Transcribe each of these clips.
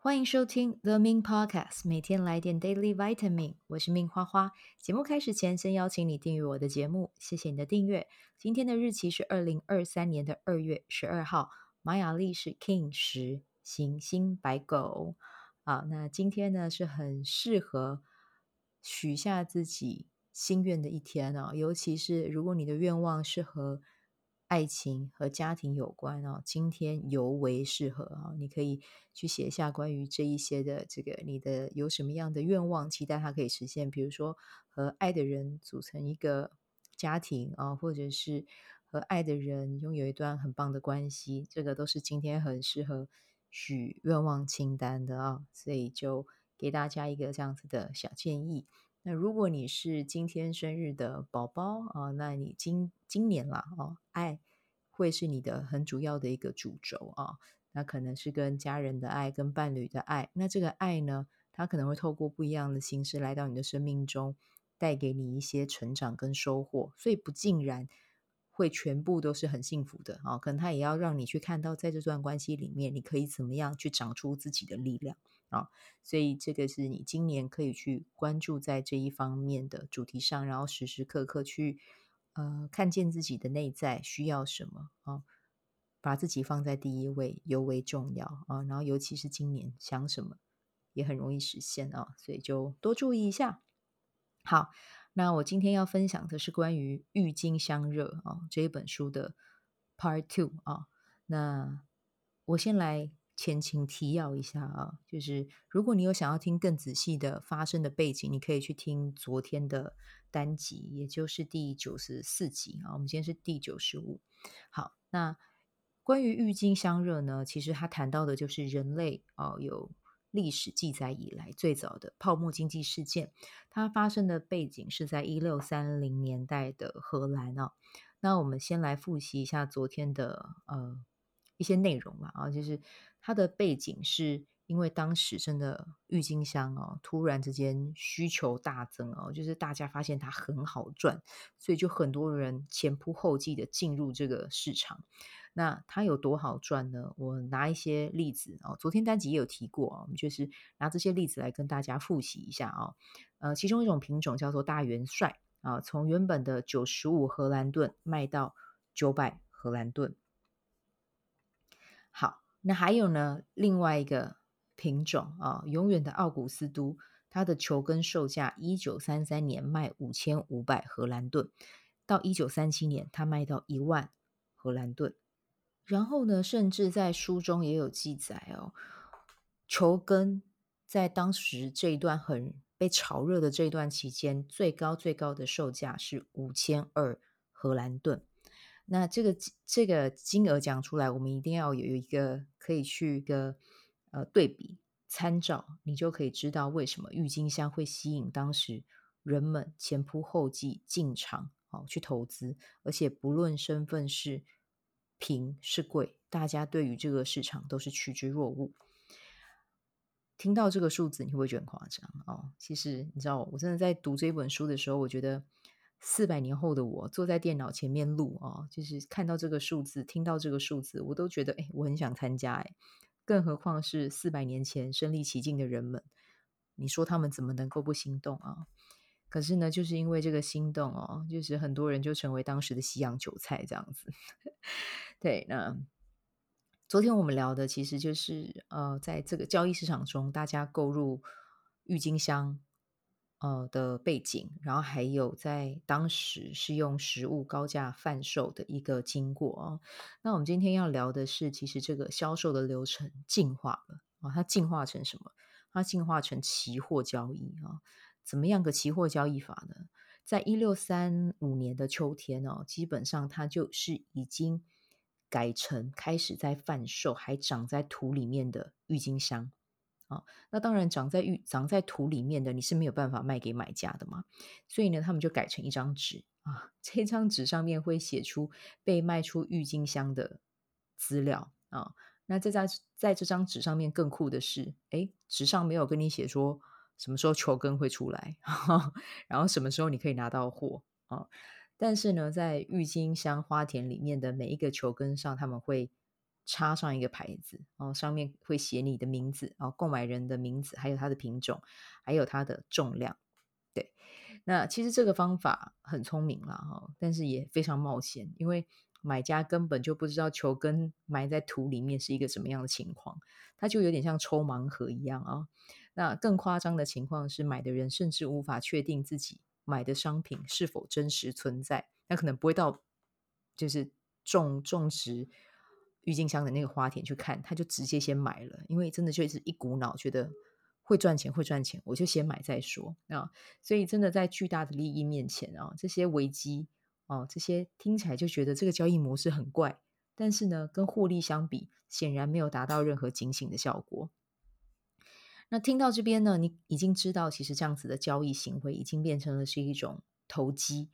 欢迎收听 The Min Podcast，每天来点 Daily Vitamin。我是 Ming 花花。节目开始前，先邀请你订阅我的节目，谢谢你的订阅。今天的日期是二零二三年的二月十二号，玛雅历是 King 十，行星白狗。好，那今天呢是很适合许下自己心愿的一天哦，尤其是如果你的愿望是和爱情和家庭有关哦，今天尤为适合啊！你可以去写下关于这一些的这个你的有什么样的愿望，期待它可以实现。比如说和爱的人组成一个家庭啊，或者是和爱的人拥有一段很棒的关系，这个都是今天很适合许愿望清单的啊！所以就给大家一个这样子的小建议。那如果你是今天生日的宝宝啊，那你今今年了哦，爱会是你的很主要的一个主轴啊。那可能是跟家人的爱，跟伴侣的爱。那这个爱呢，它可能会透过不一样的形式来到你的生命中，带给你一些成长跟收获。所以不尽然会全部都是很幸福的啊，可能他也要让你去看到，在这段关系里面，你可以怎么样去长出自己的力量。啊，所以这个是你今年可以去关注在这一方面的主题上，然后时时刻刻去呃看见自己的内在需要什么啊，把自己放在第一位尤为重要啊，然后尤其是今年想什么也很容易实现啊，所以就多注意一下。好，那我今天要分享的是关于《郁金香热》啊这一本书的 Part Two 啊，那我先来。前情提要一下啊，就是如果你有想要听更仔细的发生的背景，你可以去听昨天的单集，也就是第九十四集啊。我们今天是第九十五。好，那关于郁金香热呢，其实它谈到的就是人类啊，有历史记载以来最早的泡沫经济事件，它发生的背景是在一六三零年代的荷兰啊。那我们先来复习一下昨天的呃一些内容吧啊，就是。它的背景是因为当时真的郁金香哦，突然之间需求大增哦，就是大家发现它很好赚，所以就很多人前仆后继的进入这个市场。那它有多好赚呢？我拿一些例子哦，昨天单集也有提过啊，我们就是拿这些例子来跟大家复习一下啊。呃，其中一种品种叫做大元帅啊，从原本的九十五荷兰盾卖到九百荷兰盾。好。那还有呢，另外一个品种啊，永远的奥古斯都，它的球根售价一九三三年卖五千五百荷兰盾，到一九三七年它卖到一万荷兰盾。然后呢，甚至在书中也有记载哦，球根在当时这一段很被炒热的这段期间，最高最高的售价是五千二荷兰盾。那这个这个金额讲出来，我们一定要有一个可以去一个呃对比参照，你就可以知道为什么郁金香会吸引当时人们前仆后继进场哦去投资，而且不论身份是贫是贵，大家对于这个市场都是趋之若鹜。听到这个数字，你会不会觉得很夸张哦？其实你知道，我真的在读这本书的时候，我觉得。四百年后的我坐在电脑前面录哦，就是看到这个数字，听到这个数字，我都觉得哎，我很想参加哎，更何况是四百年前身历其境的人们，你说他们怎么能够不心动啊？可是呢，就是因为这个心动哦，就是很多人就成为当时的西洋韭菜这样子。对，那昨天我们聊的其实就是呃，在这个交易市场中，大家购入郁金香。呃的背景，然后还有在当时是用实物高价贩售的一个经过啊。那我们今天要聊的是，其实这个销售的流程进化了啊，它进化成什么？它进化成期货交易啊。怎么样个期货交易法呢？在一六三五年的秋天哦，基本上它就是已经改成开始在贩售还长在土里面的郁金香。啊，那当然长在玉长在土里面的你是没有办法卖给买家的嘛，所以呢，他们就改成一张纸啊，这张纸上面会写出被卖出郁金香的资料啊。那这在在这张纸上面更酷的是，诶，纸上没有跟你写说什么时候球根会出来，然后什么时候你可以拿到货啊。但是呢，在郁金香花田里面的每一个球根上，他们会插上一个牌子，哦，上面会写你的名字，哦，购买人的名字，还有它的品种，还有它的重量。对，那其实这个方法很聪明啦，哈，但是也非常冒险，因为买家根本就不知道球根埋在土里面是一个什么样的情况，它就有点像抽盲盒一样啊。那更夸张的情况是，买的人甚至无法确定自己买的商品是否真实存在，那可能不会到就是种种植。郁金香的那个花田去看，他就直接先买了，因为真的就是一股脑觉得会赚钱，会赚钱，我就先买再说啊。所以真的在巨大的利益面前啊，这些危机啊，这些听起来就觉得这个交易模式很怪，但是呢，跟获利相比，显然没有达到任何警醒的效果。那听到这边呢，你已经知道，其实这样子的交易行为已经变成了是一种投机，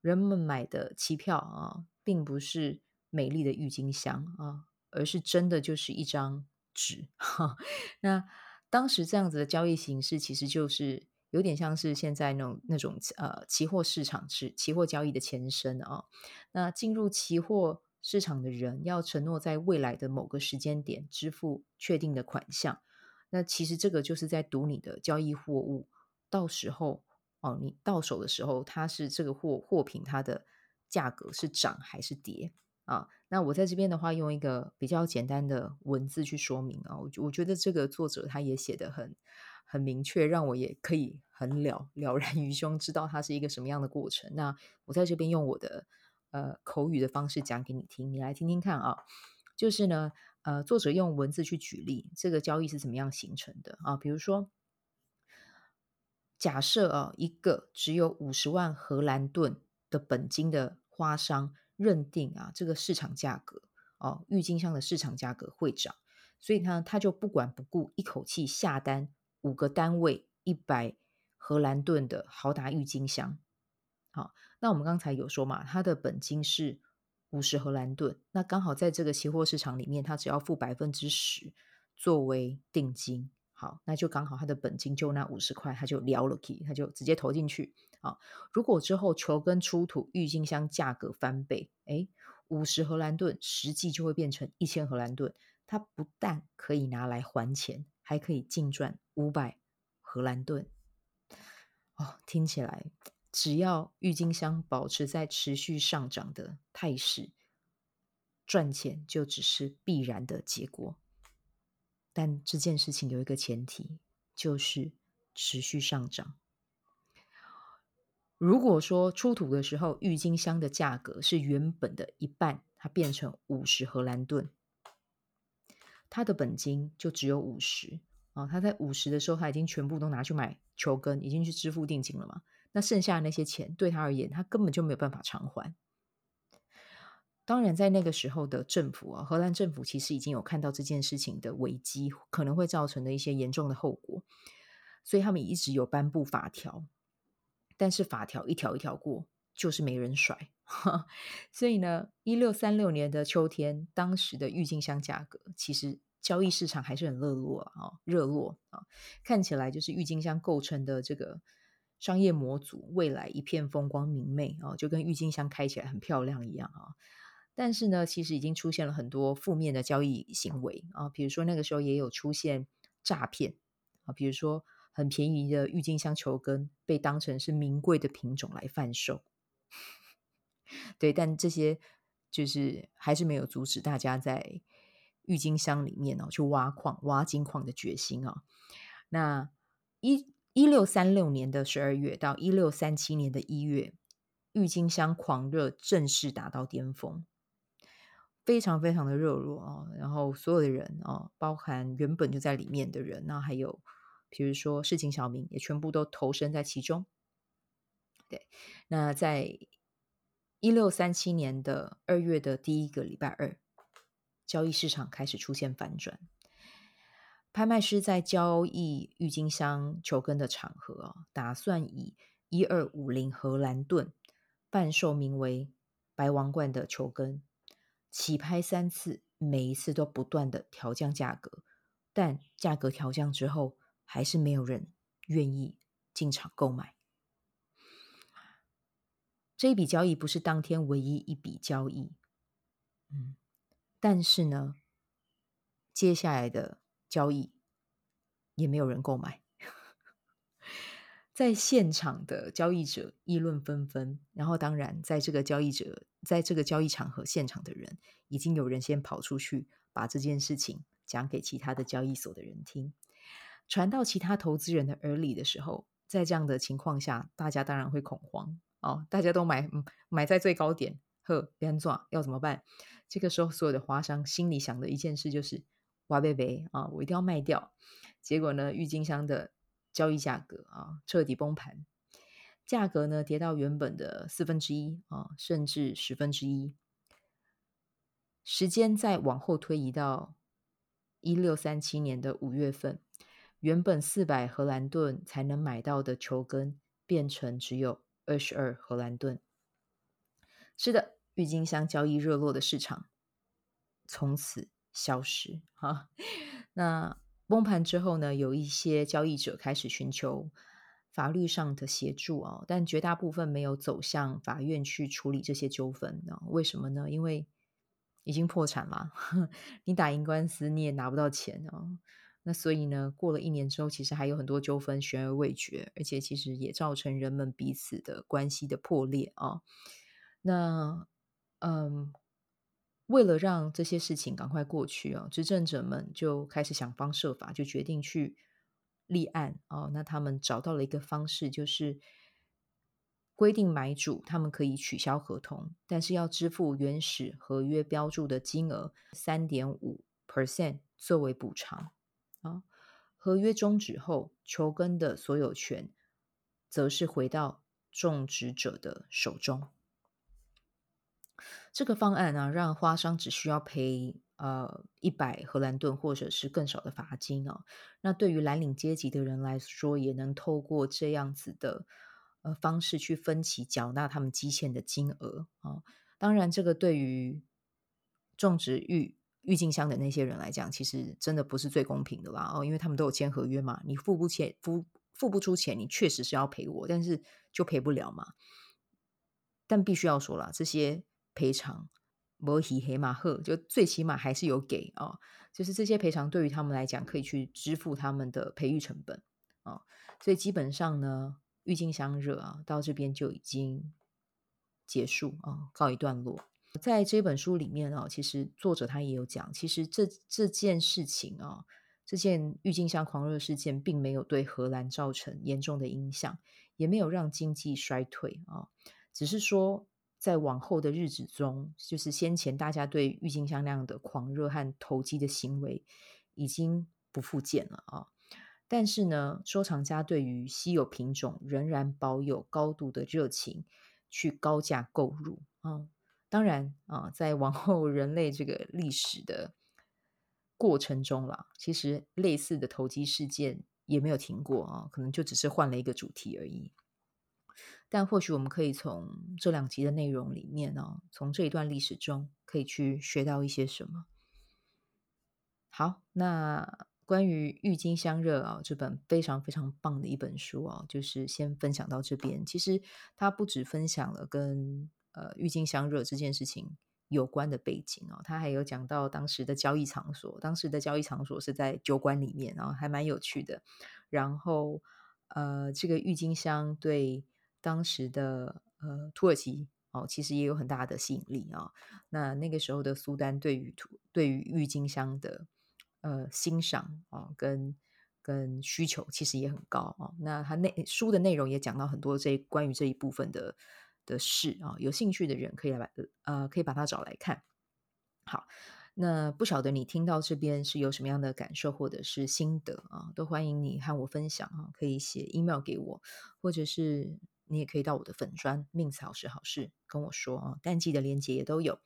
人们买的期票啊，并不是。美丽的郁金香啊，而是真的就是一张纸。哈，那当时这样子的交易形式，其实就是有点像是现在那种那种呃期货市场是期货交易的前身啊。那进入期货市场的人要承诺在未来的某个时间点支付确定的款项，那其实这个就是在赌你的交易货物到时候哦，你到手的时候，它是这个货货品它的价格是涨还是跌。啊，那我在这边的话，用一个比较简单的文字去说明啊，我我觉得这个作者他也写得很很明确，让我也可以很了了然于胸，知道它是一个什么样的过程。那我在这边用我的呃口语的方式讲给你听，你来听听看啊。就是呢，呃，作者用文字去举例这个交易是怎么样形成的啊？比如说，假设啊，一个只有五十万荷兰盾的本金的花商。认定啊，这个市场价格哦，郁金香的市场价格会涨，所以呢，他就不管不顾，一口气下单五个单位一百荷兰盾的豪达郁金香。好，那我们刚才有说嘛，他的本金是五十荷兰盾，那刚好在这个期货市场里面，他只要付百分之十作为定金。好，那就刚好他的本金就那五十块，他就聊了 key，他就直接投进去。啊，如果之后球根出土，郁金香价格翻倍，诶，五十荷兰盾实际就会变成一千荷兰盾，它不但可以拿来还钱，还可以净赚五百荷兰盾。哦，听起来只要郁金香保持在持续上涨的态势，赚钱就只是必然的结果。但这件事情有一个前提，就是持续上涨。如果说出土的时候，郁金香的价格是原本的一半，它变成五十荷兰盾，它的本金就只有五十啊。他在五十的时候，他已经全部都拿去买球根，已经去支付定金了嘛。那剩下的那些钱对他而言，他根本就没有办法偿还。当然，在那个时候的政府啊，荷兰政府其实已经有看到这件事情的危机可能会造成的一些严重的后果，所以他们一直有颁布法条。但是法条一条一条过，就是没人甩。所以呢，一六三六年的秋天，当时的郁金香价格其实交易市场还是很热络啊，热络啊，看起来就是郁金香构成的这个商业模组，未来一片风光明媚啊，就跟郁金香开起来很漂亮一样啊。但是呢，其实已经出现了很多负面的交易行为啊，比如说那个时候也有出现诈骗啊，比如说。很便宜的郁金香球根被当成是名贵的品种来贩售，对，但这些就是还是没有阻止大家在郁金香里面哦去挖矿、挖金矿的决心啊。那一一六三六年的十二月到一六三七年的一月，郁金香狂热正式达到巅峰，非常非常的热络啊。然后所有的人啊，包含原本就在里面的人，那还有。比如说，市井小民也全部都投身在其中。对，那在一六三七年的二月的第一个礼拜二，交易市场开始出现反转。拍卖师在交易郁金香球根的场合啊，打算以一二五零荷兰盾贩售名为“白王冠”的球根，起拍三次，每一次都不断的调降价格，但价格调降之后。还是没有人愿意进场购买。这一笔交易不是当天唯一一笔交易，嗯，但是呢，接下来的交易也没有人购买。在现场的交易者议论纷纷，然后当然，在这个交易者在这个交易场合现场的人，已经有人先跑出去把这件事情讲给其他的交易所的人听，传到其他投资人的耳里的时候，在这样的情况下，大家当然会恐慌哦，大家都买买在最高点，呵，别做要怎么办？这个时候，所有的花商心里想的一件事就是：哇贝贝啊，我一定要卖掉。结果呢，郁金香的。交易价格啊，彻底崩盘，价格呢跌到原本的四分之一啊，甚至十分之一。时间再往后推移到一六三七年的五月份，原本四百荷兰盾才能买到的球根，变成只有二十二荷兰盾。是的，郁金香交易热络的市场从此消失哈，那。崩盘之后呢，有一些交易者开始寻求法律上的协助啊，但绝大部分没有走向法院去处理这些纠纷啊。为什么呢？因为已经破产了，你打赢官司你也拿不到钱啊。那所以呢，过了一年之后，其实还有很多纠纷悬而未决，而且其实也造成人们彼此的关系的破裂啊。那嗯。为了让这些事情赶快过去哦，执政者们就开始想方设法，就决定去立案哦。那他们找到了一个方式，就是规定买主他们可以取消合同，但是要支付原始合约标注的金额三点五 percent 作为补偿。合约终止后，球根的所有权则是回到种植者的手中。这个方案呢、啊，让花商只需要赔呃一百荷兰盾或者是更少的罚金哦。那对于蓝领阶级的人来说，也能透过这样子的呃方式去分期缴纳他们积欠的金额啊、哦。当然，这个对于种植欲郁金香的那些人来讲，其实真的不是最公平的啦哦，因为他们都有签合约嘛，你付不钱付付不出钱，你确实是要赔我，但是就赔不了嘛。但必须要说了，这些。赔偿，摩西黑马赫就最起码还是有给啊、就是这些赔偿对于他们来讲可以去支付他们的培育成本啊、所以基本上呢，郁金香热啊到这边就已经结束啊、告一段落。在这本书里面、哦，其实作者他也有讲，其实这这件事情啊、这件郁金香狂热事件并没有对荷兰造成严重的影响，也没有让经济衰退啊、只是说。在往后的日子中，就是先前大家对郁金香那样的狂热和投机的行为已经不复见了啊。但是呢，收藏家对于稀有品种仍然保有高度的热情，去高价购入啊。当然啊，在往后人类这个历史的过程中啦，其实类似的投机事件也没有停过啊，可能就只是换了一个主题而已。但或许我们可以从这两集的内容里面呢、从这一段历史中可以去学到一些什么。好，那关于《郁金香热》啊，这本非常非常棒的一本书啊，就是先分享到这边。其实它不只分享了跟呃郁金香热这件事情有关的背景哦，他还有讲到当时的交易场所，当时的交易场所是在酒馆里面，然后还蛮有趣的。然后呃，这个郁金香对。当时的呃土耳其哦，其实也有很大的吸引力啊、哦。那那个时候的苏丹对于土对于郁金香的呃欣赏啊、哦，跟跟需求其实也很高啊、哦。那他内书的内容也讲到很多这关于这一部分的的事啊、有兴趣的人可以来把呃可以把它找来看。好，那不晓得你听到这边是有什么样的感受或者是心得啊？都欢迎你和我分享啊，可以写 email 给我，或者是。你也可以到我的粉专“命好是好事”跟我说啊，淡季的连结也都有。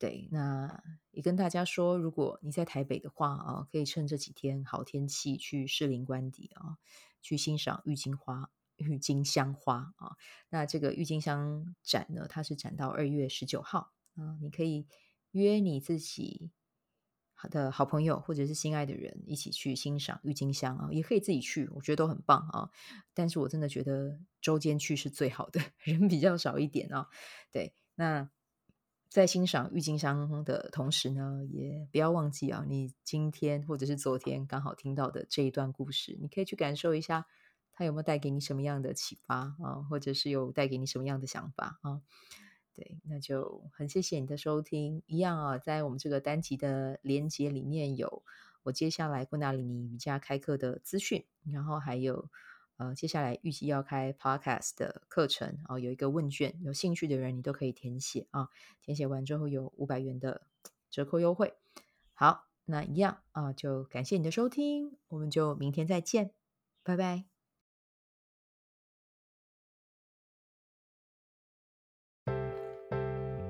对，那也跟大家说，如果你在台北的话啊，可以趁这几天好天气去士林官邸啊，去欣赏郁金花、郁金香花啊。那这个郁金香展呢，它是展到二月十九号啊，你可以约你自己。好的好朋友或者是心爱的人一起去欣赏郁金香啊，也可以自己去，我觉得都很棒啊。但是我真的觉得周间去是最好的，人比较少一点啊。对，那在欣赏郁金香的同时呢，也不要忘记啊，你今天或者是昨天刚好听到的这一段故事，你可以去感受一下，它有没有带给你什么样的启发啊，或者是有带给你什么样的想法啊？对，那就很谢谢你的收听。一样啊，在我们这个单集的连接里面有我接下来昆达里尼瑜伽开课的资讯，然后还有。呃，接下来预计要开 Podcast 的课程啊，有一个问卷，有兴趣的人你都可以填写啊，填写完之后有五百元的折扣优惠。好，那一样啊，就感谢你的收听，我们就明天再见，拜拜。